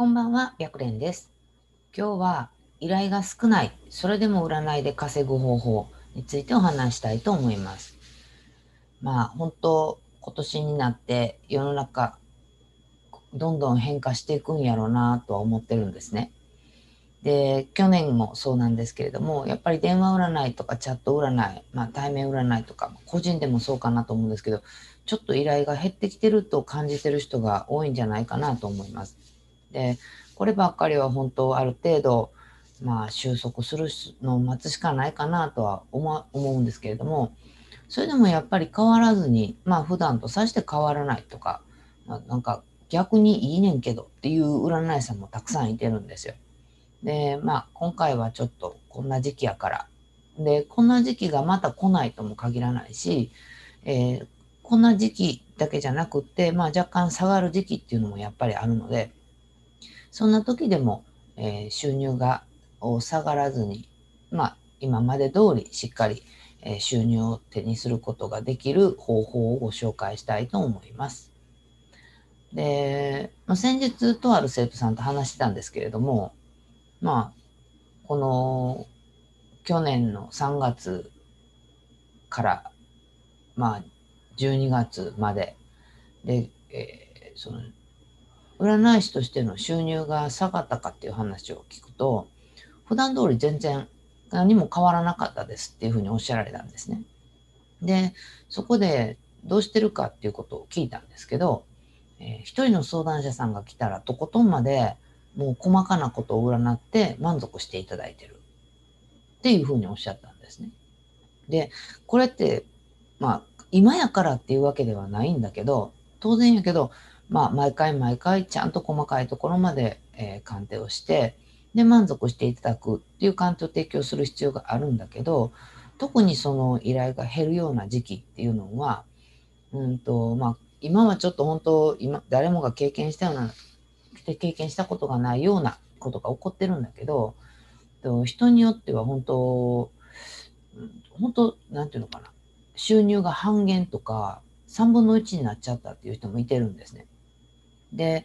こんばんは、白蓮です。今日は依頼が少ない、それでも占いで稼ぐ方法についてお話したいと思います。まあ、本当、今年になって世の中、どんどん変化していくんやろうなとは思ってるんですね。で、去年もそうなんですけれども、やっぱり電話占いとかチャット占い、まあ対面占いとか、個人でもそうかなと思うんですけど、ちょっと依頼が減ってきてると感じてる人が多いんじゃないかなと思います。で、こればっかりは本当ある程度、まあ収束するのを待つしかないかなとは思うんですけれども、それでもやっぱり変わらずに、まあ普段とさして変わらないとか、なんか逆にいいねんけどっていう占い師さんもたくさんいてるんですよ。で、まあ今回はちょっとこんな時期やから。で、こんな時期がまた来ないとも限らないし、えー、こんな時期だけじゃなくって、まあ若干下がる時期っていうのもやっぱりあるので、そんな時でも、えー、収入が下がらずに、まあ、今まで通りしっかり、えー、収入を手にすることができる方法をご紹介したいと思います。で、まあ、先日とある生徒さんと話してたんですけれども、まあ、この去年の3月から、まあ、12月までで、えー、その占い師としての収入が下がったかっていう話を聞くと、普段通り全然何も変わらなかったですっていうふうにおっしゃられたんですね。で、そこでどうしてるかっていうことを聞いたんですけど、えー、一人の相談者さんが来たらとことんまでもう細かなことを占って満足していただいてるっていうふうにおっしゃったんですね。で、これって、まあ、今やからっていうわけではないんだけど、当然やけど、まあ、毎回毎回ちゃんと細かいところまで、えー、鑑定をして、で、満足していただくっていう鑑定を提供する必要があるんだけど、特にその依頼が減るような時期っていうのは、うんと、まあ、今はちょっと本当、今、誰もが経験したような、経験したことがないようなことが起こってるんだけど、人によっては本当、本当、なんていうのかな、収入が半減とか、3分の1になっちゃったっていう人もいてるんですね。で、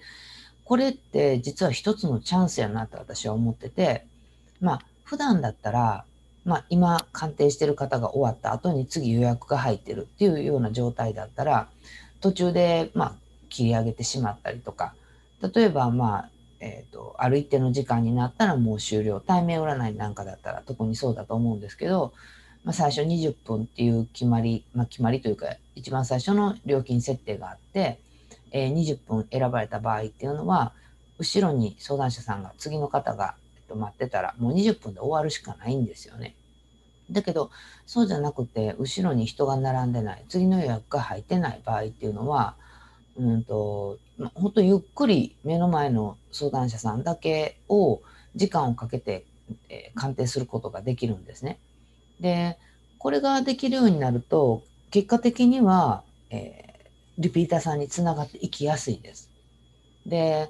これって実は一つのチャンスやなって私は思ってて、まあ、普段だったら、まあ、今鑑定してる方が終わった後に次予約が入ってるっていうような状態だったら、途中で、まあ、切り上げてしまったりとか、例えば、まあ、えっ、ー、と、ある一定の時間になったらもう終了。対面占いなんかだったら特にそうだと思うんですけど、まあ、最初20分っていう決まり、まあ、決まりというか、一番最初の料金設定があって、え、20分選ばれた場合っていうのは、後ろに相談者さんが次の方が、えっと、待ってたらもう20分で終わるしかないんですよね。だけど、そうじゃなくて、後ろに人が並んでない、次の予約が入ってない場合っていうのは、うんと、ま、本当ゆっくり目の前の相談者さんだけを時間をかけて、え、鑑定することができるんですね。で、これができるようになると、結果的には、えーリピーターさんにつながっていきやすいです。で、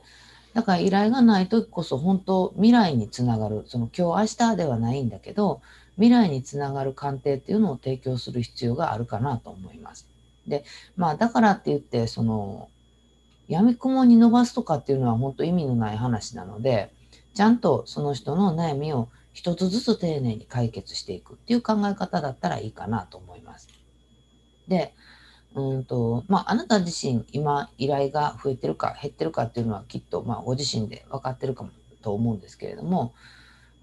だから依頼がない時こそ本当未来につながる、その今日明日ではないんだけど、未来につながる鑑定っていうのを提供する必要があるかなと思います。で、まあだからって言って、その、闇雲に伸ばすとかっていうのは本当意味のない話なので、ちゃんとその人の悩みを一つずつ丁寧に解決していくっていう考え方だったらいいかなと思います。で、うんと、まあ、あなた自身、今、依頼が増えてるか減ってるかっていうのはきっと、まあ、ご自身で分かってるかもと思うんですけれども、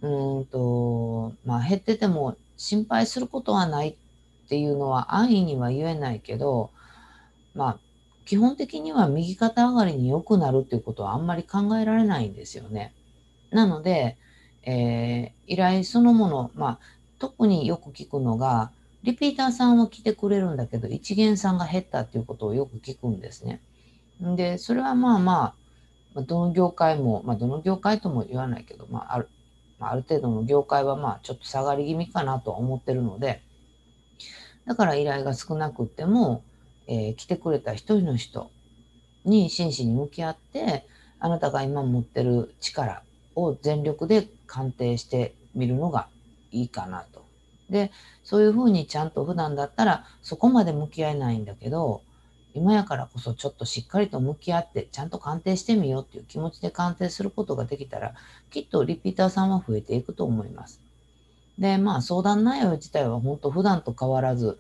うんと、まあ、減ってても心配することはないっていうのは安易には言えないけど、まあ、基本的には右肩上がりに良くなるっていうことはあんまり考えられないんですよね。なので、えー、依頼そのもの、まあ、特によく聞くのが、リピーターさんは来てくれるんだけど、一元さんが減ったっていうことをよく聞くんですね。で、それはまあまあ、どの業界も、まあ、どの業界とも言わないけど、まあ、ある、まあ、ある程度の業界はまあ、ちょっと下がり気味かなとは思ってるので、だから依頼が少なくても、えー、来てくれた一人の人に真摯に向き合って、あなたが今持ってる力を全力で鑑定してみるのがいいかなとで、そういうふうにちゃんと普段だったらそこまで向き合えないんだけど、今やからこそちょっとしっかりと向き合ってちゃんと鑑定してみようっていう気持ちで鑑定することができたらきっとリピーターさんは増えていくと思います。でまあ相談内容自体は本当普段と変わらず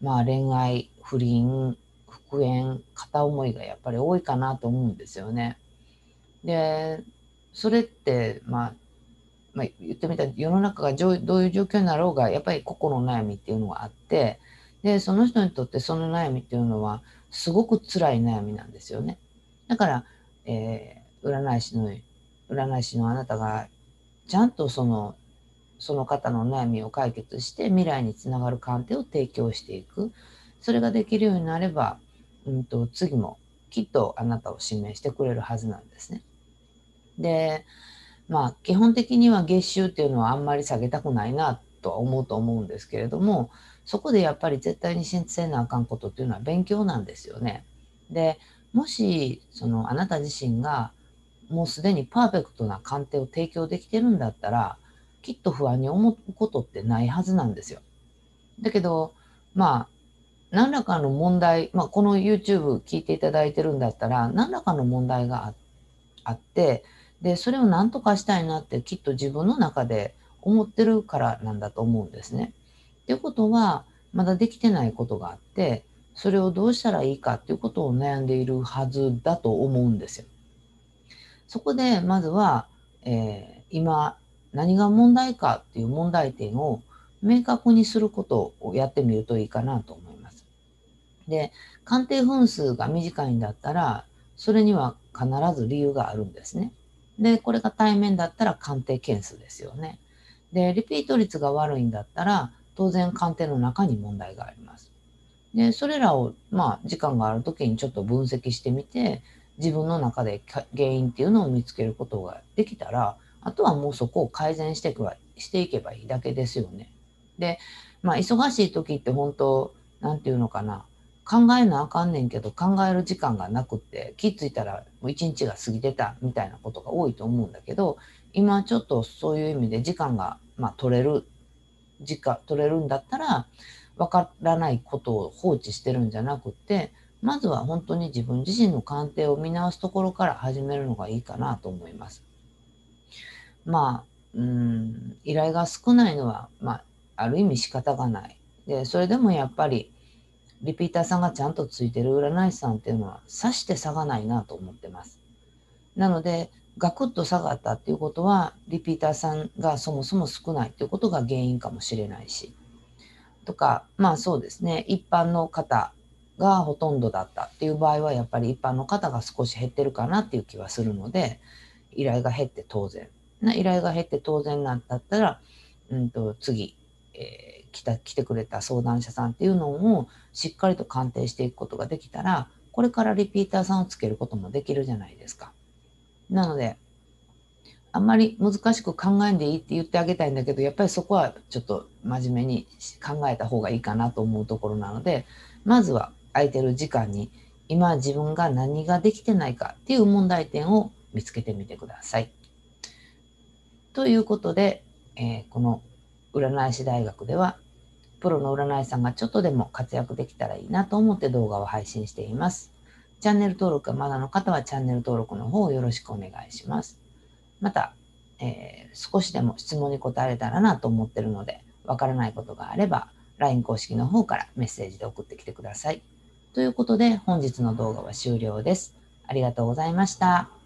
まあ恋愛不倫復縁片思いがやっぱり多いかなと思うんですよね。でそれってまあまあ、言ってみたら世の中がどういう状況になろうがやっぱり個々の悩みっていうのがあってでその人にとってその悩みっていうのはすごく辛い悩みなんですよね。だから、えー、占い師の、占い師のあなたが、ちゃんとその、その方の悩みを解決して未来につながる鑑定を提供していく。それができるようになれば、うんと、次もきっとあなたを指名してくれるはずなんですね。で、まあ、基本的には月収っていうのはあんまり下げたくないなとは思うと思うんですけれども、そこでやっぱり絶対に信じせなあかんことっていうのは勉強なんですよね。で、もし、そのあなた自身がもうすでにパーフェクトな鑑定を提供できてるんだったら、きっと不安に思うことってないはずなんですよ。だけど、まあ、何らかの問題、まあ、この YouTube 聞いていただいてるんだったら、何らかの問題があって、で、それを何とかしたいなってきっと自分の中で思ってるからなんだと思うんですね。っていうことは、まだできてないことがあって、それをどうしたらいいかっていうことを悩んでいるはずだと思うんですよ。そこで、まずは、えー、今、何が問題かっていう問題点を明確にすることをやってみるといいかなと思います。で、鑑定分数が短いんだったら、それには必ず理由があるんですね。で、これが対面だったら鑑定件数ですよね。で、リピート率が悪いんだったら、当然鑑定の中に問題があります。で、それらを、まあ、時間がある時にちょっと分析してみて、自分の中で原因っていうのを見つけることができたら、あとはもうそこを改善していくしていけばいいだけですよね。で、まあ、忙しい時って本当、なんていうのかな、考えなあかんねんけど、考える時間がなくって、気づいたらもう一日が過ぎてたみたいなことが多いと思うんだけど、今ちょっとそういう意味で時間が、まあ、取れる時間取れるんだったら、わからないことを放置してるんじゃなくって、まずは本当に自分自身の鑑定を見直すところから始めるのがいいかなと思います。まあ、うん、依頼が少ないのは、まあ、ある意味仕方がない。で、それでもやっぱり、リピーターさんがちゃんとついてる占い師さんっていうのは、さして差がないなと思ってます。なので、ガクッと下がったっていうことは、リピーターさんがそもそも少ないっていうことが原因かもしれないし、とか、まあそうですね、一般の方がほとんどだったっていう場合は、やっぱり一般の方が少し減ってるかなっていう気はするので、依頼が減って当然。な依頼が減って当然なんだったら、うんと、次、えー、来た、来てくれた相談者さんっていうのをしっかりと鑑定していくことができたら、これからリピーターさんをつけることもできるじゃないですか。なので、あんまり難しく考えんでいいって言ってあげたいんだけど、やっぱりそこはちょっと真面目に考えた方がいいかなと思うところなので、まずは空いてる時間に今自分が何ができてないかっていう問題点を見つけてみてください。ということで、えー、この占い師大学では、プロの占い師さんがちょっとでも活躍できたらいいなと思って動画を配信しています。チャンネル登録がまだの方はチャンネル登録の方をよろしくお願いします。また、えー、少しでも質問に答えれたらなと思ってるので、わからないことがあれば、LINE 公式の方からメッセージで送ってきてください。ということで、本日の動画は終了です。ありがとうございました。